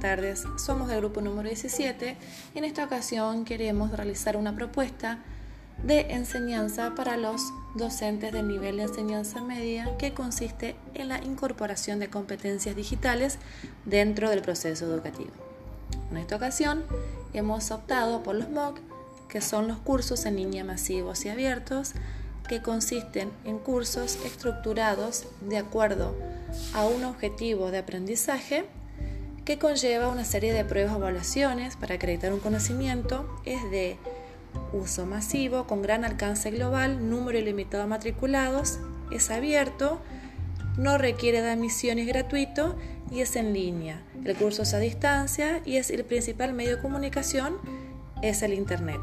tardes. Somos del grupo número 17 y en esta ocasión queremos realizar una propuesta de enseñanza para los docentes del nivel de enseñanza media que consiste en la incorporación de competencias digitales dentro del proceso educativo. En esta ocasión hemos optado por los MOOC, que son los cursos en línea masivos y abiertos, que consisten en cursos estructurados de acuerdo a un objetivo de aprendizaje que conlleva una serie de pruebas o evaluaciones para acreditar un conocimiento, es de uso masivo, con gran alcance global, número ilimitado de matriculados, es abierto, no requiere de admisión es gratuito y es en línea. El curso es a distancia y es el principal medio de comunicación es el Internet.